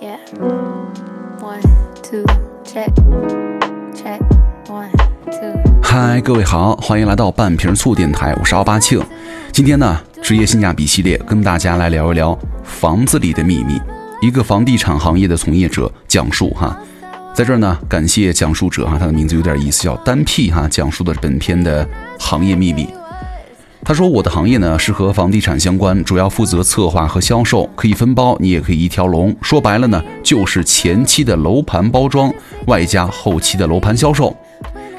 Yeah. One, two, check. Check. One, two. 嗨，各位好，欢迎来到半瓶醋电台，我是奥巴庆。今天呢，职业性价比系列跟大家来聊一聊房子里的秘密。一个房地产行业的从业者讲述哈，在这儿呢，感谢讲述者哈，他的名字有点意思，叫单 P 哈，讲述的本片的行业秘密。他说：“我的行业呢是和房地产相关，主要负责策划和销售，可以分包，你也可以一条龙。说白了呢，就是前期的楼盘包装，外加后期的楼盘销售。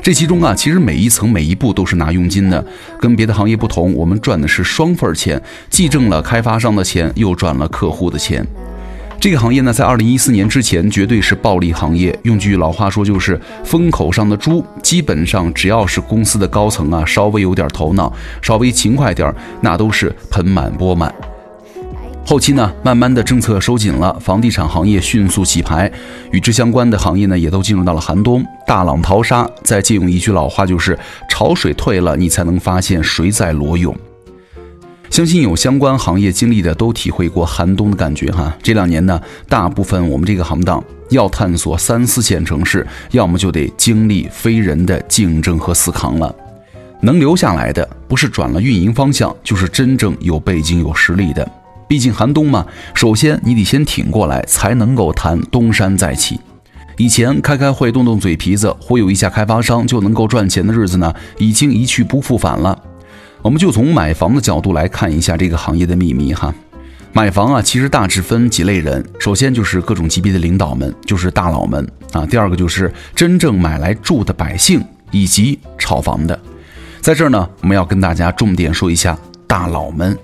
这其中啊，其实每一层每一步都是拿佣金的，跟别的行业不同，我们赚的是双份儿钱，既挣了开发商的钱，又赚了客户的钱。这个行业呢，在二零一四年之前绝对是暴利行业。用句老话说，就是风口上的猪。基本上只要是公司的高层啊，稍微有点头脑，稍微勤快点儿，那都是盆满钵满。后期呢，慢慢的政策收紧了，房地产行业迅速洗牌，与之相关的行业呢，也都进入到了寒冬，大浪淘沙。再借用一句老话，就是潮水退了，你才能发现谁在裸泳。相信有相关行业经历的都体会过寒冬的感觉哈。这两年呢，大部分我们这个行当要探索三四线城市，要么就得经历非人的竞争和死扛了。能留下来的，不是转了运营方向，就是真正有背景、有实力的。毕竟寒冬嘛，首先你得先挺过来，才能够谈东山再起。以前开开会、动动嘴皮子，忽悠一下开发商就能够赚钱的日子呢，已经一去不复返了。我们就从买房的角度来看一下这个行业的秘密哈。买房啊，其实大致分几类人，首先就是各种级别的领导们，就是大佬们啊。第二个就是真正买来住的百姓以及炒房的。在这儿呢，我们要跟大家重点说一下大佬们。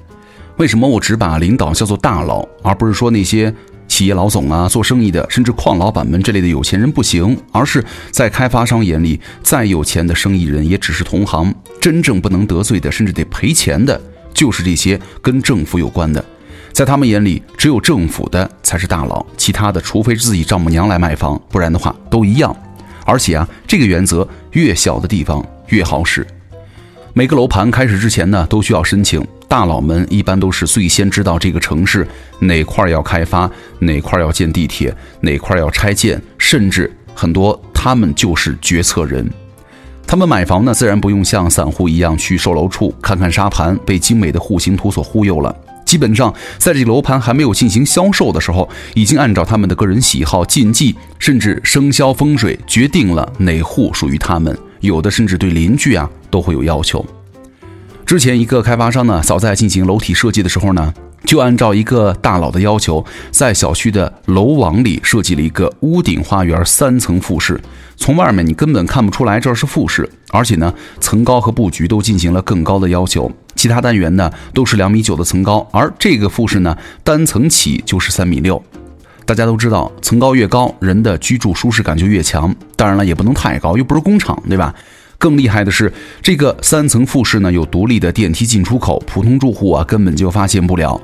为什么我只把领导叫做大佬，而不是说那些？企业老总啊，做生意的，甚至矿老板们这类的有钱人不行，而是在开发商眼里，再有钱的生意人也只是同行。真正不能得罪的，甚至得赔钱的，就是这些跟政府有关的。在他们眼里，只有政府的才是大佬，其他的，除非是自己丈母娘来卖房，不然的话都一样。而且啊，这个原则越小的地方越好使。每个楼盘开始之前呢，都需要申请。大佬们一般都是最先知道这个城市哪块要开发，哪块要建地铁，哪块要拆建，甚至很多他们就是决策人。他们买房呢，自然不用像散户一样去售楼处看看沙盘，被精美的户型图所忽悠了。基本上，在这楼盘还没有进行销售的时候，已经按照他们的个人喜好、禁忌，甚至生肖风水，决定了哪户属于他们。有的甚至对邻居啊都会有要求。之前一个开发商呢，早在进行楼体设计的时候呢，就按照一个大佬的要求，在小区的楼网里设计了一个屋顶花园三层复式。从外面你根本看不出来这是复式，而且呢，层高和布局都进行了更高的要求。其他单元呢都是两米九的层高，而这个复式呢，单层起就是三米六。大家都知道，层高越高，人的居住舒适感就越强。当然了，也不能太高，又不是工厂，对吧？更厉害的是，这个三层复式呢有独立的电梯进出口，普通住户啊根本就发现不了。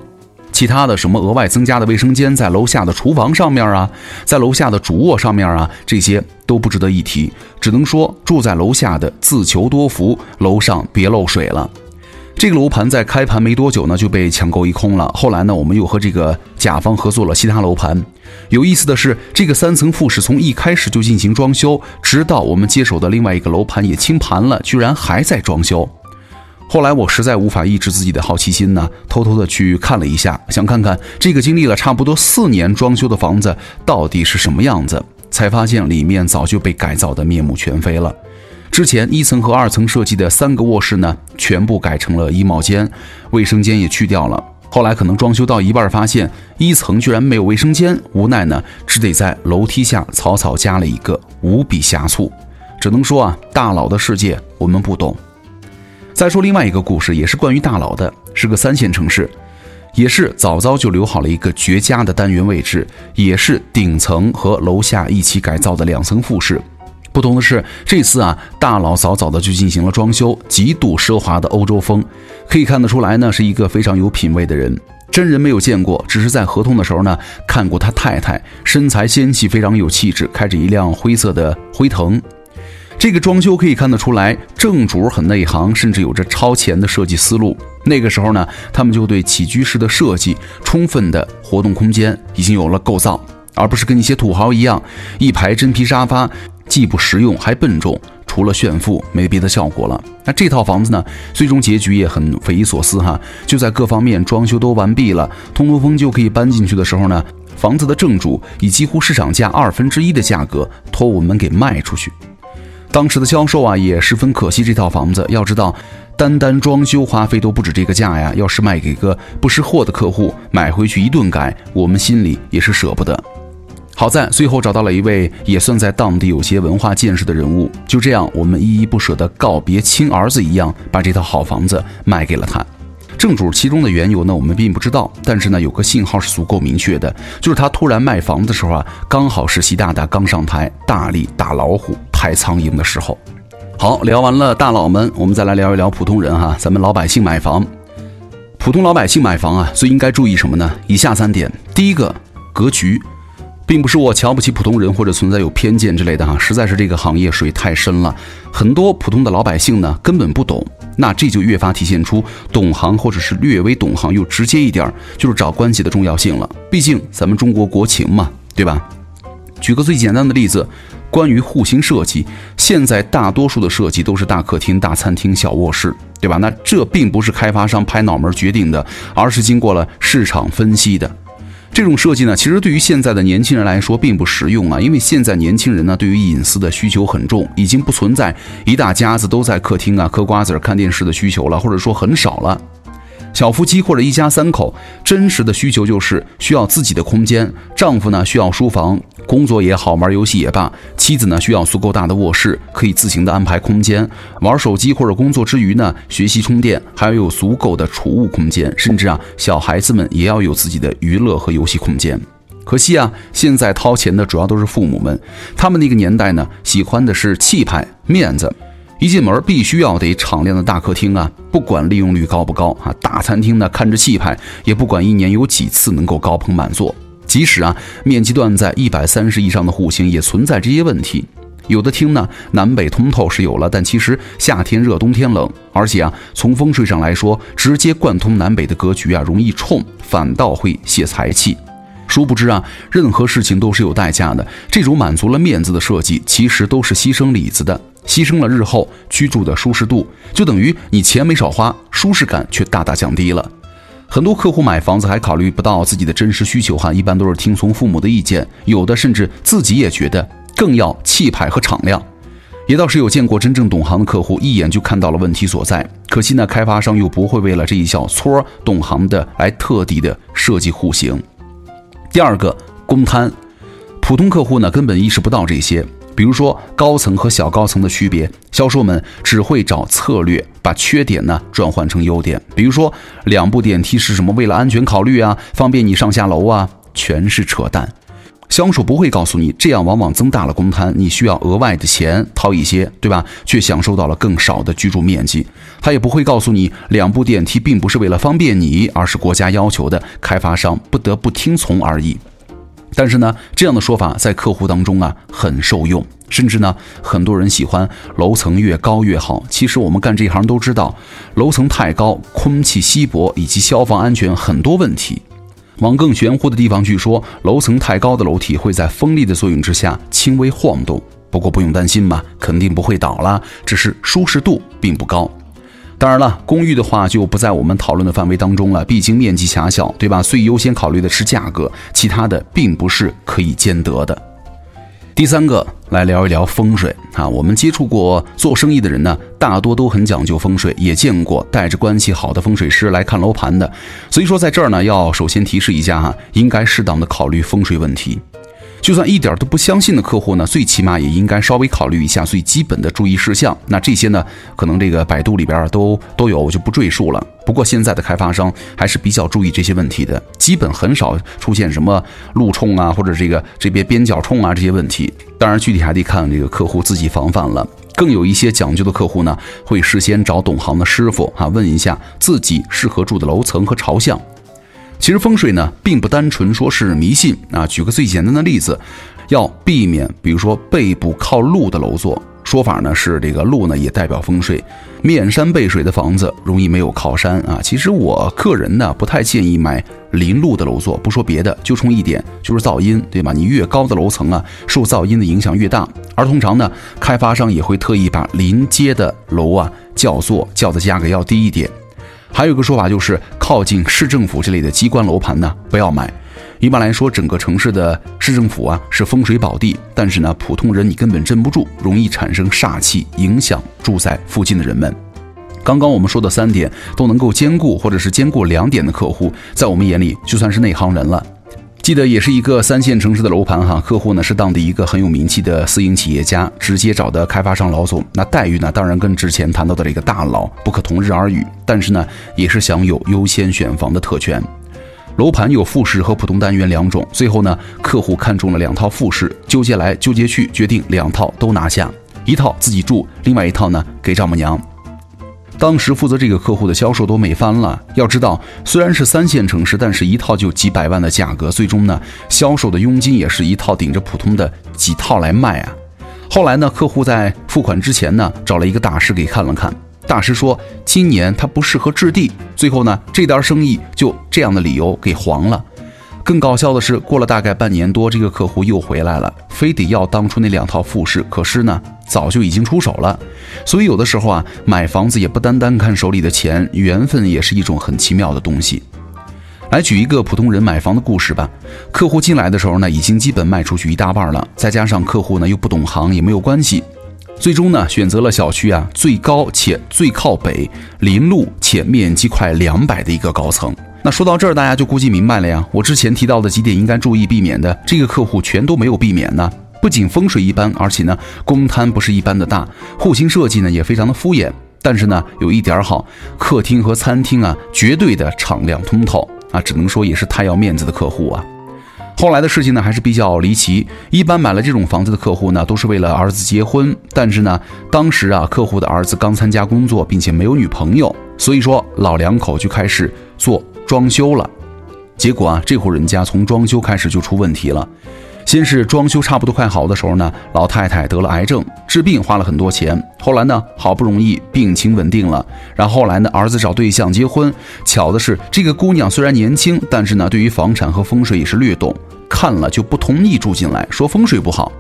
其他的什么额外增加的卫生间，在楼下的厨房上面啊，在楼下的主卧上面啊，这些都不值得一提。只能说住在楼下的自求多福，楼上别漏水了。这个楼盘在开盘没多久呢，就被抢购一空了。后来呢，我们又和这个甲方合作了其他楼盘。有意思的是，这个三层复式从一开始就进行装修，直到我们接手的另外一个楼盘也清盘了，居然还在装修。后来我实在无法抑制自己的好奇心呢，偷偷的去看了一下，想看看这个经历了差不多四年装修的房子到底是什么样子，才发现里面早就被改造的面目全非了。之前一层和二层设计的三个卧室呢，全部改成了衣帽间，卫生间也去掉了。后来可能装修到一半，发现一层居然没有卫生间，无奈呢，只得在楼梯下草草加了一个，无比狭促。只能说啊，大佬的世界我们不懂。再说另外一个故事，也是关于大佬的，是个三线城市，也是早早就留好了一个绝佳的单元位置，也是顶层和楼下一起改造的两层复式。不同的是，这次啊，大佬早早的就进行了装修，极度奢华的欧洲风，可以看得出来呢，是一个非常有品位的人。真人没有见过，只是在合同的时候呢，看过他太太，身材纤细，非常有气质，开着一辆灰色的辉腾。这个装修可以看得出来，正主很内行，甚至有着超前的设计思路。那个时候呢，他们就对起居室的设计，充分的活动空间已经有了构造。而不是跟一些土豪一样，一排真皮沙发，既不实用还笨重，除了炫富没别的效果了。那这套房子呢，最终结局也很匪夷所思哈，就在各方面装修都完毕了，通通风就可以搬进去的时候呢，房子的正主以几乎市场价二分之一的价格托我们给卖出去。当时的销售啊，也十分可惜这套房子。要知道，单单装修花费都不止这个价呀。要是卖给个不识货的客户，买回去一顿改，我们心里也是舍不得。好在最后找到了一位也算在当地有些文化见识的人物。就这样，我们依依不舍地告别亲儿子一样，把这套好房子卖给了他。正主其中的缘由呢，我们并不知道。但是呢，有个信号是足够明确的，就是他突然卖房的时候啊，刚好是习大大刚上台，大力打老虎。拍苍蝇的时候，好，聊完了大佬们，我们再来聊一聊普通人哈。咱们老百姓买房，普通老百姓买房啊，最应该注意什么呢？以下三点：第一个，格局，并不是我瞧不起普通人或者存在有偏见之类的哈，实在是这个行业水太深了，很多普通的老百姓呢根本不懂，那这就越发体现出懂行或者是略微懂行又直接一点，就是找关系的重要性了。毕竟咱们中国国情嘛，对吧？举个最简单的例子。关于户型设计，现在大多数的设计都是大客厅、大餐厅、小卧室，对吧？那这并不是开发商拍脑门决定的，而是经过了市场分析的。这种设计呢，其实对于现在的年轻人来说并不实用啊，因为现在年轻人呢对于隐私的需求很重，已经不存在一大家子都在客厅啊嗑瓜子看电视的需求了，或者说很少了。小夫妻或者一家三口，真实的需求就是需要自己的空间。丈夫呢需要书房，工作也好，玩游戏也罢；妻子呢需要足够大的卧室，可以自行的安排空间，玩手机或者工作之余呢学习充电，还要有足够的储物空间。甚至啊，小孩子们也要有自己的娱乐和游戏空间。可惜啊，现在掏钱的主要都是父母们，他们那个年代呢喜欢的是气派、面子。一进门必须要得敞亮的大客厅啊，不管利用率高不高啊。大餐厅呢看着气派，也不管一年有几次能够高朋满座。即使啊面积段在一百三十以上的户型，也存在这些问题。有的厅呢南北通透是有了，但其实夏天热冬天冷，而且啊从风水上来说，直接贯通南北的格局啊容易冲，反倒会泄财气。殊不知啊任何事情都是有代价的，这种满足了面子的设计，其实都是牺牲里子的。牺牲了日后居住的舒适度，就等于你钱没少花，舒适感却大大降低了。很多客户买房子还考虑不到自己的真实需求，哈，一般都是听从父母的意见，有的甚至自己也觉得更要气派和敞亮。也倒是有见过真正懂行的客户，一眼就看到了问题所在。可惜呢，开发商又不会为了这一小撮懂行的来特地的设计户型。第二个，公摊，普通客户呢根本意识不到这些。比如说高层和小高层的区别，销售们只会找策略，把缺点呢转换成优点。比如说两部电梯是什么？为了安全考虑啊，方便你上下楼啊，全是扯淡。销售不会告诉你，这样往往增大了公摊，你需要额外的钱掏一些，对吧？却享受到了更少的居住面积。他也不会告诉你，两部电梯并不是为了方便你，而是国家要求的，开发商不得不听从而已。但是呢，这样的说法在客户当中啊很受用，甚至呢，很多人喜欢楼层越高越好。其实我们干这一行都知道，楼层太高，空气稀薄以及消防安全很多问题。往更玄乎的地方去说，楼层太高的楼体会在风力的作用之下轻微晃动。不过不用担心嘛，肯定不会倒啦，只是舒适度并不高。当然了，公寓的话就不在我们讨论的范围当中了，毕竟面积狭小，对吧？最优先考虑的是价格，其他的并不是可以兼得的。第三个，来聊一聊风水啊。我们接触过做生意的人呢，大多都很讲究风水，也见过带着关系好的风水师来看楼盘的。所以说，在这儿呢，要首先提示一下哈，应该适当的考虑风水问题。就算一点都不相信的客户呢，最起码也应该稍微考虑一下最基本的注意事项。那这些呢，可能这个百度里边都都有，我就不赘述了。不过现在的开发商还是比较注意这些问题的，基本很少出现什么路冲啊，或者这个这边边角冲啊这些问题。当然，具体还得看这个客户自己防范了。更有一些讲究的客户呢，会事先找懂行的师傅啊，问一下自己适合住的楼层和朝向。其实风水呢，并不单纯说是迷信啊。举个最简单的例子，要避免，比如说背部靠路的楼座。说法呢是这个路呢也代表风水，面山背水的房子容易没有靠山啊。其实我个人呢不太建议买临路的楼座，不说别的，就冲一点就是噪音，对吧？你越高的楼层啊，受噪音的影响越大。而通常呢，开发商也会特意把临街的楼啊叫做叫的价格要低一点。还有一个说法就是靠近市政府这类的机关楼盘呢不要买。一般来说，整个城市的市政府啊是风水宝地，但是呢，普通人你根本镇不住，容易产生煞气，影响住在附近的人们。刚刚我们说的三点都能够兼顾，或者是兼顾两点的客户，在我们眼里就算是内行人了。记得也是一个三线城市的楼盘哈，客户呢是当地一个很有名气的私营企业家，直接找的开发商老总，那待遇呢当然跟之前谈到的这个大佬不可同日而语，但是呢也是享有优先选房的特权。楼盘有复式和普通单元两种，最后呢，客户看中了两套复式，纠结来纠结去，决定两套都拿下，一套自己住，另外一套呢给丈母娘。当时负责这个客户的销售都美翻了。要知道，虽然是三线城市，但是一套就几百万的价格，最终呢，销售的佣金也是一套顶着普通的几套来卖啊。后来呢，客户在付款之前呢，找了一个大师给看了看。大师说，今年他不适合置地。最后呢，这单生意就这样的理由给黄了。更搞笑的是，过了大概半年多，这个客户又回来了，非得要当初那两套复式。可是呢，早就已经出手了。所以有的时候啊，买房子也不单单看手里的钱，缘分也是一种很奇妙的东西。来举一个普通人买房的故事吧。客户进来的时候呢，已经基本卖出去一大半了，再加上客户呢又不懂行，也没有关系。最终呢，选择了小区啊最高且最靠北、临路且面积快两百的一个高层。那说到这儿，大家就估计明白了呀。我之前提到的几点应该注意避免的，这个客户全都没有避免呢。不仅风水一般，而且呢公摊不是一般的大，户型设计呢也非常的敷衍。但是呢有一点好，客厅和餐厅啊绝对的敞亮通透啊，只能说也是太要面子的客户啊。后来的事情呢，还是比较离奇。一般买了这种房子的客户呢，都是为了儿子结婚。但是呢，当时啊，客户的儿子刚参加工作，并且没有女朋友，所以说老两口就开始做装修了。结果啊，这户人家从装修开始就出问题了。先是装修差不多快好的时候呢，老太太得了癌症，治病花了很多钱。后来呢，好不容易病情稳定了，然后后来呢，儿子找对象结婚。巧的是，这个姑娘虽然年轻，但是呢，对于房产和风水也是略懂，看了就不同意住进来，说风水不好。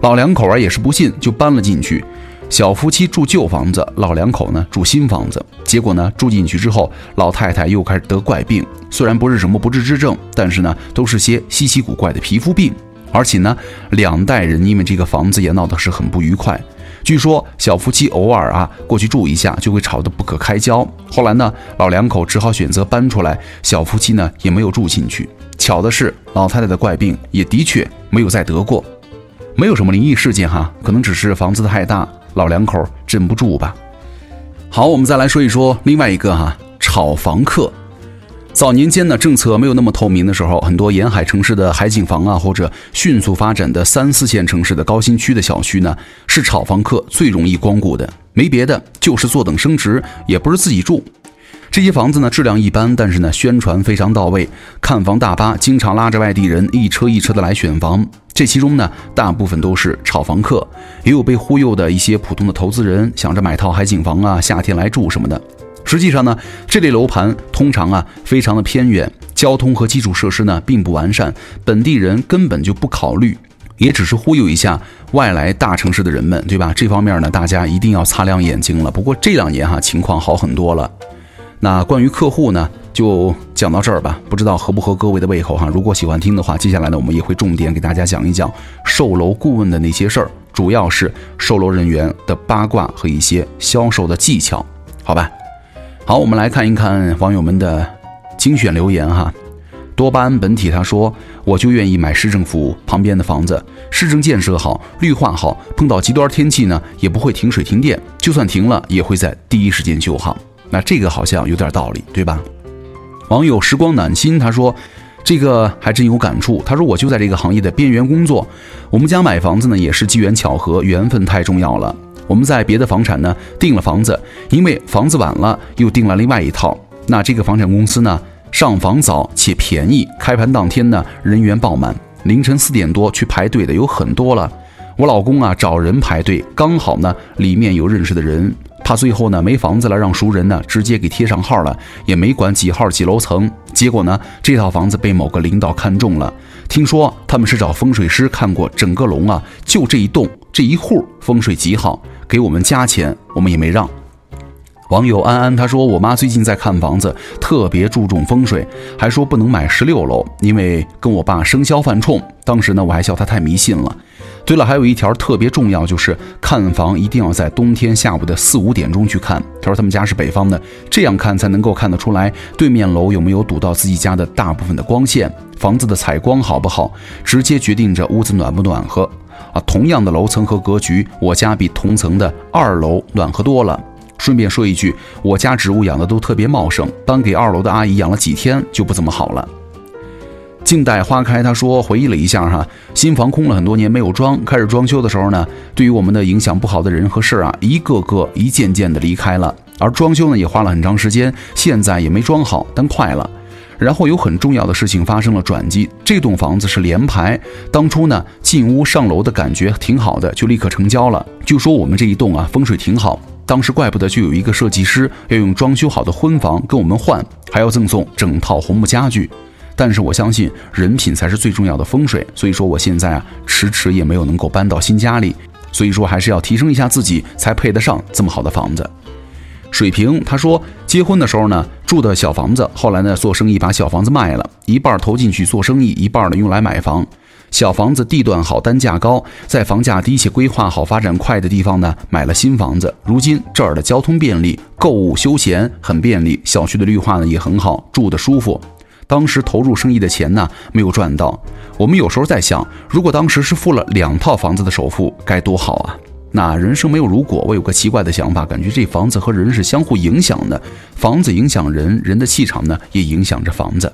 老两口啊也是不信，就搬了进去。小夫妻住旧房子，老两口呢住新房子。结果呢，住进去之后，老太太又开始得怪病，虽然不是什么不治之症，但是呢，都是些稀奇古怪的皮肤病。而且呢，两代人因为这个房子也闹得是很不愉快。据说小夫妻偶尔啊过去住一下，就会吵得不可开交。后来呢，老两口只好选择搬出来，小夫妻呢也没有住进去。巧的是，老太太的怪病也的确没有再得过，没有什么灵异事件哈，可能只是房子太大，老两口镇不住吧。好，我们再来说一说另外一个哈，炒房客。早年间呢，政策没有那么透明的时候，很多沿海城市的海景房啊，或者迅速发展的三四线城市的高新区的小区呢，是炒房客最容易光顾的。没别的，就是坐等升值，也不是自己住。这些房子呢，质量一般，但是呢，宣传非常到位，看房大巴经常拉着外地人一车一车的来选房。这其中呢，大部分都是炒房客，也有被忽悠的一些普通的投资人，想着买套海景房啊，夏天来住什么的。实际上呢，这类楼盘通常啊非常的偏远，交通和基础设施呢并不完善，本地人根本就不考虑，也只是忽悠一下外来大城市的人们，对吧？这方面呢，大家一定要擦亮眼睛了。不过这两年哈情况好很多了。那关于客户呢，就讲到这儿吧，不知道合不合各位的胃口哈。如果喜欢听的话，接下来呢我们也会重点给大家讲一讲售楼顾问的那些事儿，主要是售楼人员的八卦和一些销售的技巧，好吧？好，我们来看一看网友们的精选留言哈。多巴胺本体他说：“我就愿意买市政府旁边的房子，市政建设好，绿化好，碰到极端天气呢也不会停水停电，就算停了也会在第一时间修好。那这个好像有点道理，对吧？”网友时光暖心他说：“这个还真有感触。他说我就在这个行业的边缘工作，我们家买房子呢也是机缘巧合，缘分太重要了。”我们在别的房产呢订了房子，因为房子晚了，又订了另外一套。那这个房产公司呢上房早且便宜，开盘当天呢人员爆满，凌晨四点多去排队的有很多了。我老公啊找人排队，刚好呢里面有认识的人，怕最后呢没房子了，让熟人呢直接给贴上号了，也没管几号几楼层。结果呢这套房子被某个领导看中了，听说他们是找风水师看过整个楼啊，就这一栋这一户风水极好，给我们加钱，我们也没让。网友安安他说：“我妈最近在看房子，特别注重风水，还说不能买十六楼，因为跟我爸生肖犯冲。当时呢，我还笑他太迷信了。对了，还有一条特别重要，就是看房一定要在冬天下午的四五点钟去看。他说他们家是北方的，这样看才能够看得出来对面楼有没有堵到自己家的大部分的光线，房子的采光好不好，直接决定着屋子暖不暖和。啊，同样的楼层和格局，我家比同层的二楼暖和多了。”顺便说一句，我家植物养的都特别茂盛，搬给二楼的阿姨养了几天就不怎么好了。静待花开，他说回忆了一下哈，新房空了很多年没有装，开始装修的时候呢，对于我们的影响不好的人和事啊，一个个一件件的离开了，而装修呢也花了很长时间，现在也没装好，但快了。然后有很重要的事情发生了转机，这栋房子是联排，当初呢进屋上楼的感觉挺好的，就立刻成交了。就说我们这一栋啊风水挺好。当时怪不得就有一个设计师要用装修好的婚房跟我们换，还要赠送整套红木家具。但是我相信人品才是最重要的风水，所以说我现在啊迟迟也没有能够搬到新家里，所以说还是要提升一下自己才配得上这么好的房子。水平他说结婚的时候呢住的小房子，后来呢做生意把小房子卖了，一半投进去做生意，一半呢用来买房。小房子地段好，单价高，在房价低且规划好、发展快的地方呢，买了新房子。如今这儿的交通便利，购物休闲很便利，小区的绿化呢也很好，住的舒服。当时投入生意的钱呢没有赚到，我们有时候在想，如果当时是付了两套房子的首付，该多好啊！那人生没有如果，我有个奇怪的想法，感觉这房子和人是相互影响的，房子影响人，人的气场呢也影响着房子。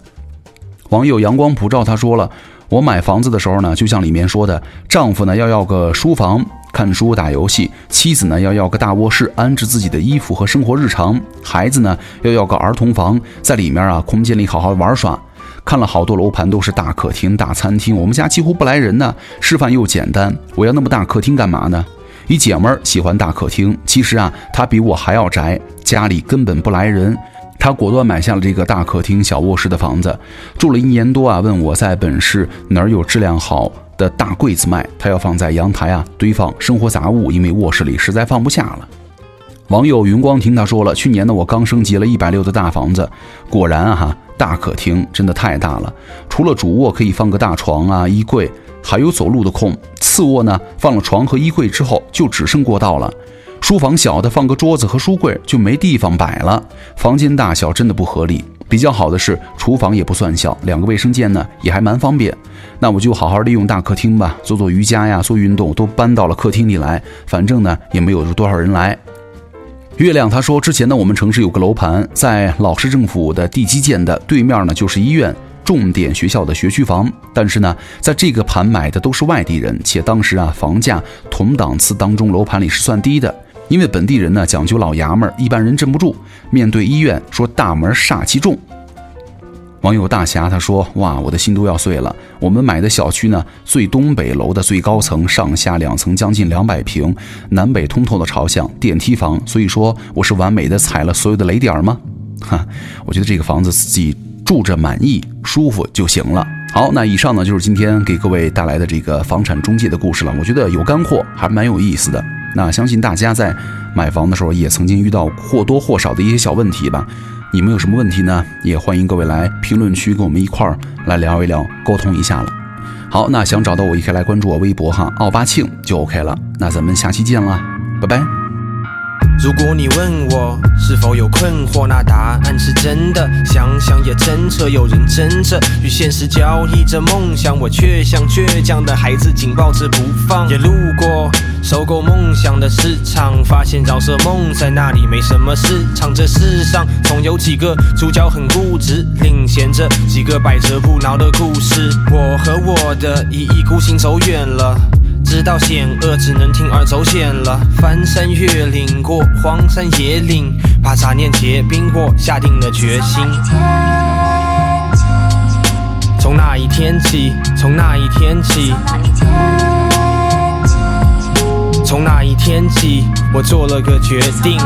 网友阳光普照他说了。我买房子的时候呢，就像里面说的，丈夫呢要要个书房看书打游戏，妻子呢要要个大卧室安置自己的衣服和生活日常，孩子呢要要个儿童房，在里面啊空间里好好玩耍。看了好多楼盘都是大客厅、大餐厅，我们家几乎不来人呢，示范又简单。我要那么大客厅干嘛呢？一姐们儿喜欢大客厅，其实啊她比我还要宅，家里根本不来人。她果断买下了这个大客厅、小卧室的房子，住了一年多啊。问我在本市哪儿有质量好的大柜子卖？她要放在阳台啊，堆放生活杂物，因为卧室里实在放不下了。网友云光听他说了，去年呢我刚升级了一百六的大房子，果然啊哈，大客厅真的太大了，除了主卧可以放个大床啊、衣柜，还有走路的空。次卧呢放了床和衣柜之后，就只剩过道了。书房小的放个桌子和书柜就没地方摆了，房间大小真的不合理。比较好的是厨房也不算小，两个卫生间呢也还蛮方便。那我就好好利用大客厅吧，做做瑜伽呀，做运动都搬到了客厅里来。反正呢也没有多少人来。月亮他说，之前呢我们城市有个楼盘在老市政府的地基建的对面呢就是医院重点学校的学区房，但是呢在这个盘买的都是外地人，且当时啊房价同档次当中楼盘里是算低的。因为本地人呢讲究老爷们儿，一般人镇不住。面对医院说大门煞气重。网友大侠他说：“哇，我的心都要碎了。我们买的小区呢，最东北楼的最高层，上下两层，将近两百平，南北通透的朝向，电梯房。所以说我是完美的踩了所有的雷点吗？哈，我觉得这个房子自己住着满意、舒服就行了。好，那以上呢就是今天给各位带来的这个房产中介的故事了。我觉得有干货，还蛮有意思的。”那相信大家在买房的时候也曾经遇到或多或少的一些小问题吧？你们有什么问题呢？也欢迎各位来评论区跟我们一块儿来聊一聊，沟通一下了。好，那想找到我也可以来关注我微博哈，奥巴庆就 OK 了。那咱们下期见了，拜拜。如果你问我是否有困惑，那答案是真的。想想也真扯，有人争着与现实交易着梦想，我却像倔强的孩子紧抱着不放。也路过收购梦想的市场，发现饶舌梦在那里没什么市场。这世上总有几个主角很固执，领衔着几个百折不挠的故事。我和我的一意孤行走远了。知道险恶，只能铤而走险了。翻山越岭过荒山野岭，把杂念结冰过，下定了决心。从那一天起，从那一天起，从那一天起。天起，我做了个决定。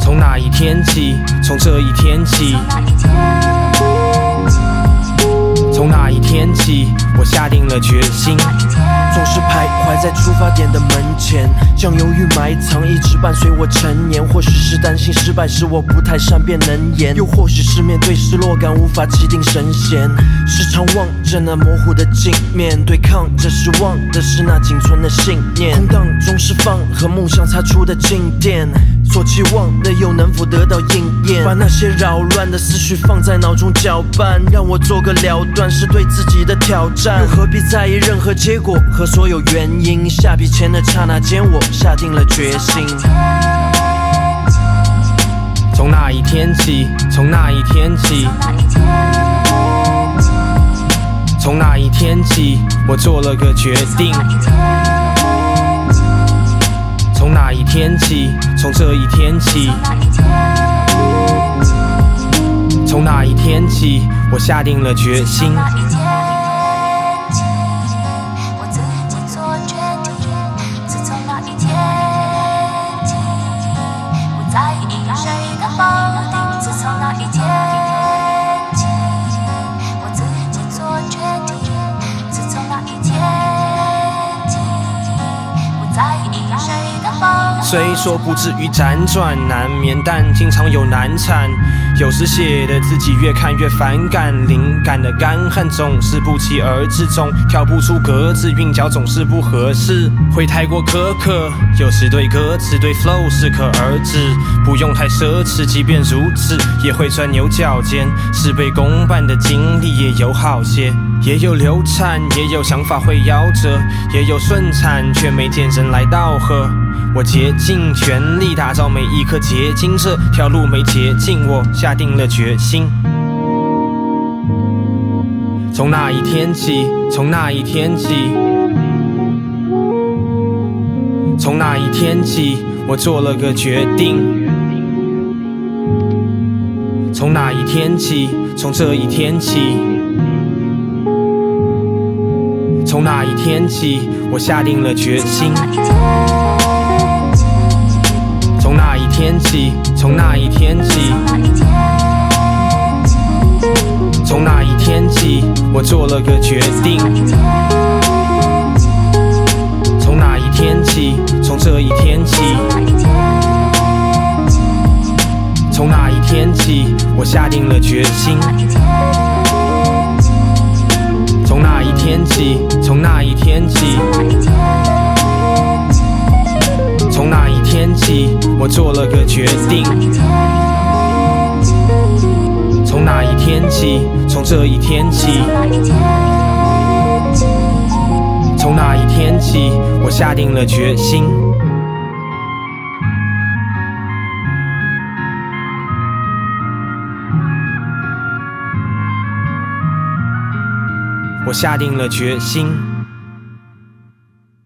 从那一天起，从这一天起，从那一天起，我下定了决心。总是徘徊在出发点的门前，将犹豫埋藏，一直伴随我成年。或许是担心失败时我不太善辩能言，又或许是面对失落感无法气定神闲。时常望着那模糊的镜面，对抗着失望的是那仅存的信念。空荡中释放和梦想擦出的静电，所期望的又能否得到应验？把那些扰乱的思绪放在脑中搅拌，让我做个了断，是对自己的挑战。又何必在意任何结果和所有原因？下笔前的刹那间，我下定了决心。从那一天起，从那一天起，从那一天起，我做了个决定。从那一天起，从这一天起，从那一天起，我下定了决心。虽说不至于辗转难眠，但经常有难产。有时写的自己越看越反感，灵感的干旱总是不期而至，总跳不出格子，韵脚总是不合适，会太过苛刻。有时对歌词对 flow 适可而止，不用太奢侈。即便如此，也会钻牛角尖。事倍功半的经历也有好些，也有流产，也有想法会夭折，也有顺产，却没见人来道贺。我竭尽全力打造每一颗结晶，这条路没捷径，我下定了决心。从那一天起，从那一天起，从那一天起，我做了个决定。从那一天起，从这一天起，从那一天起，我下定了决心。天起，从那一天起，从那一天起，我做了个决定。从那一天起，从这，一天起，从那一天起，我下定了决心。决定。从那一天起，从这一天起，那一天起，从那一天起，我下定了决心。我下定了决心。